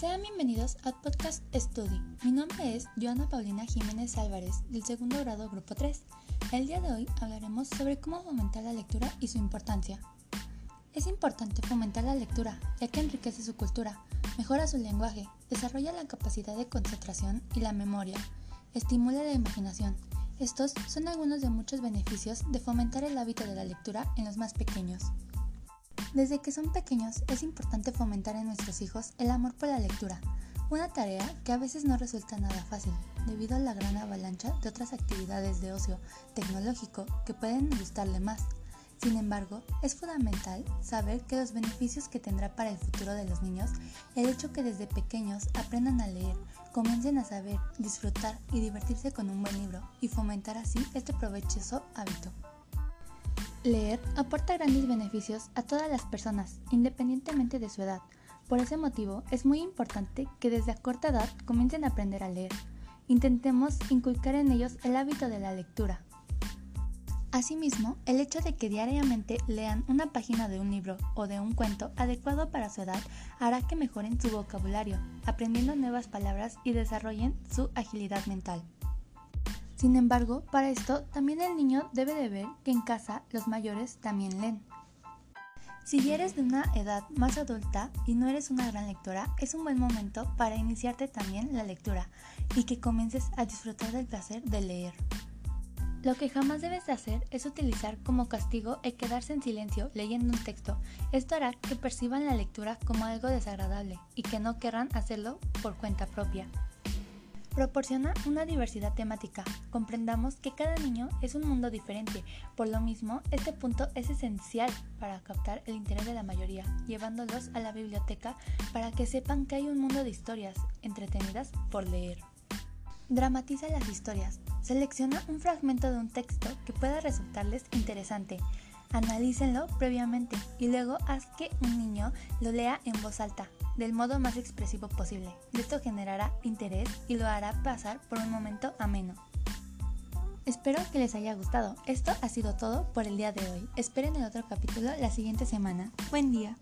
Sean bienvenidos al Podcast Study. Mi nombre es Joana Paulina Jiménez Álvarez, del segundo grado Grupo 3. El día de hoy hablaremos sobre cómo fomentar la lectura y su importancia. Es importante fomentar la lectura, ya que enriquece su cultura, mejora su lenguaje, desarrolla la capacidad de concentración y la memoria, estimula la imaginación. Estos son algunos de muchos beneficios de fomentar el hábito de la lectura en los más pequeños. Desde que son pequeños es importante fomentar en nuestros hijos el amor por la lectura, una tarea que a veces no resulta nada fácil, debido a la gran avalancha de otras actividades de ocio tecnológico que pueden gustarle más. Sin embargo, es fundamental saber que los beneficios que tendrá para el futuro de los niños el hecho que desde pequeños aprendan a leer, comiencen a saber, disfrutar y divertirse con un buen libro y fomentar así este provechoso hábito. Leer aporta grandes beneficios a todas las personas, independientemente de su edad. Por ese motivo, es muy importante que desde a corta edad comiencen a aprender a leer. Intentemos inculcar en ellos el hábito de la lectura. Asimismo, el hecho de que diariamente lean una página de un libro o de un cuento adecuado para su edad hará que mejoren su vocabulario, aprendiendo nuevas palabras y desarrollen su agilidad mental. Sin embargo, para esto también el niño debe de ver que en casa los mayores también leen. Si eres de una edad más adulta y no eres una gran lectora, es un buen momento para iniciarte también la lectura y que comiences a disfrutar del placer de leer. Lo que jamás debes de hacer es utilizar como castigo el quedarse en silencio leyendo un texto. Esto hará que perciban la lectura como algo desagradable y que no querrán hacerlo por cuenta propia. Proporciona una diversidad temática. Comprendamos que cada niño es un mundo diferente. Por lo mismo, este punto es esencial para captar el interés de la mayoría, llevándolos a la biblioteca para que sepan que hay un mundo de historias entretenidas por leer. Dramatiza las historias. Selecciona un fragmento de un texto que pueda resultarles interesante. Analícenlo previamente y luego haz que un niño lo lea en voz alta del modo más expresivo posible. Esto generará interés y lo hará pasar por un momento ameno. Espero que les haya gustado. Esto ha sido todo por el día de hoy. Esperen el otro capítulo la siguiente semana. Buen día.